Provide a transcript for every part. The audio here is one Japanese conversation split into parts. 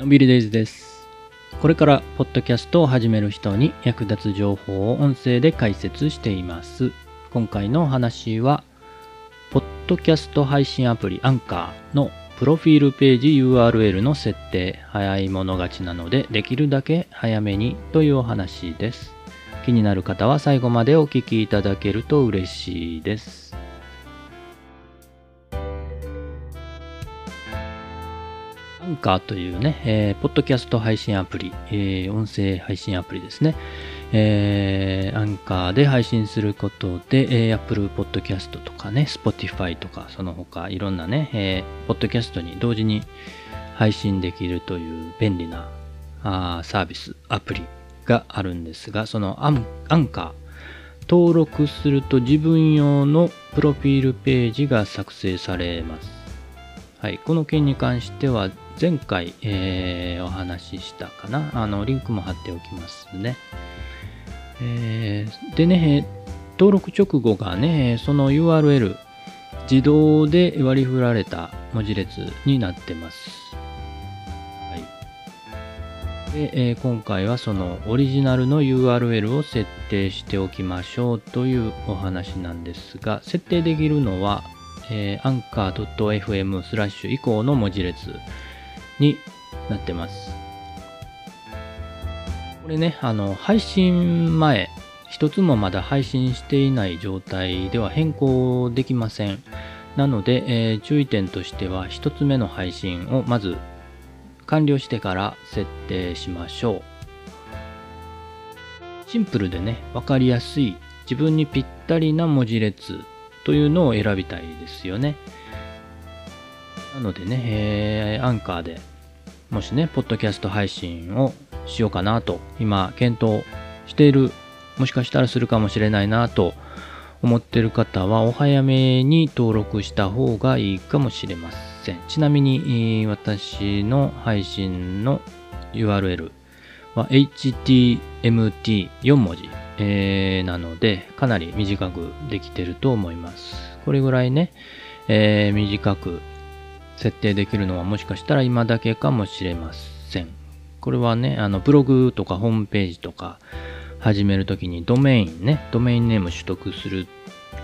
のんびりデイズです。これからポッドキャストを始める人に役立つ情報を音声で解説しています。今回のお話は、ポッドキャスト配信アプリアンカーのプロフィールページ URL の設定、早い者勝ちなので、できるだけ早めにというお話です。気になる方は最後までお聞きいただけると嬉しいです。ンカーというね、えーポッドキャスト配信アプリ、えー音声配信アプリですね。えアンカーで配信することで、えー Apple Podcast とかね、Spotify とか、その他いろんなね、えーポッドキャストに同時に配信できるという便利なあーサービス、アプリがあるんですが、そのアンアンカー、登録すると自分用のプロフィールページが作成されます。はい、この件に関しては前回、えーお話ししたかな。あの、リンクも貼っておきますね。えーでね、登録直後がね、その URL 自動で割り振られた文字列になってます。はい。で、えー今回はそのオリジナルの URL を設定しておきましょうというお話なんですが、設定できるのは、えー、anchor.fm スラッシュ以降の文字列になってます。これね、あの、配信前、一つもまだ配信していない状態では変更できません。なので、えー注意点としては、一つ目の配信をまず完了してから設定しましょう。シンプルでね、わかりやすい、自分にぴったりな文字列というのを選びたいですよね。なのでね、えーアンカーでもしね、ポッドキャスト配信をしようかなと、今、検討している、もしかしたらするかもしれないなと思っている方は、お早めに登録した方がいいかもしれません。ちなみに、私の配信の URL は HTMT4 文字、えーなので、かなり短くできてると思います。これぐらいね、えー短く設定できるのはもしかしたら今だけかもしれません。これはね、あの、ブログとかホームページとか始めるときにドメインね、ドメインネーム取得する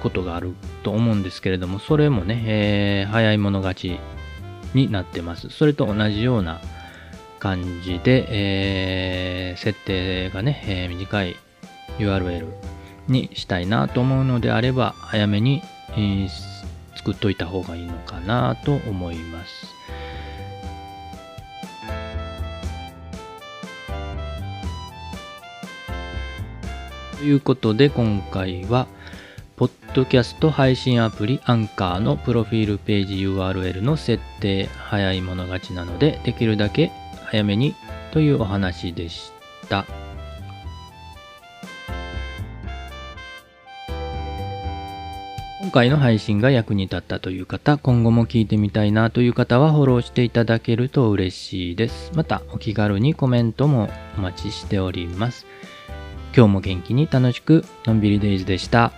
ことがあると思うんですけれども、それもね、えー早い者勝ちになってます。それと同じような感じで、えー設定がね、えー短い URL にしたいなと思うのであれば、早めに、えー作っといた方がいいのかなと思います。ということで今回は、ポッドキャスト配信アプリアンカーのプロフィールページ URL の設定早い者勝ちなのでできるだけ早めにというお話でした。回の配信が役に立ったという方、今後も聞いてみたいなという方はフォローしていただけると嬉しいです。またお気軽にコメントもお待ちしております。今日も元気に楽しくのんびりデイズでした。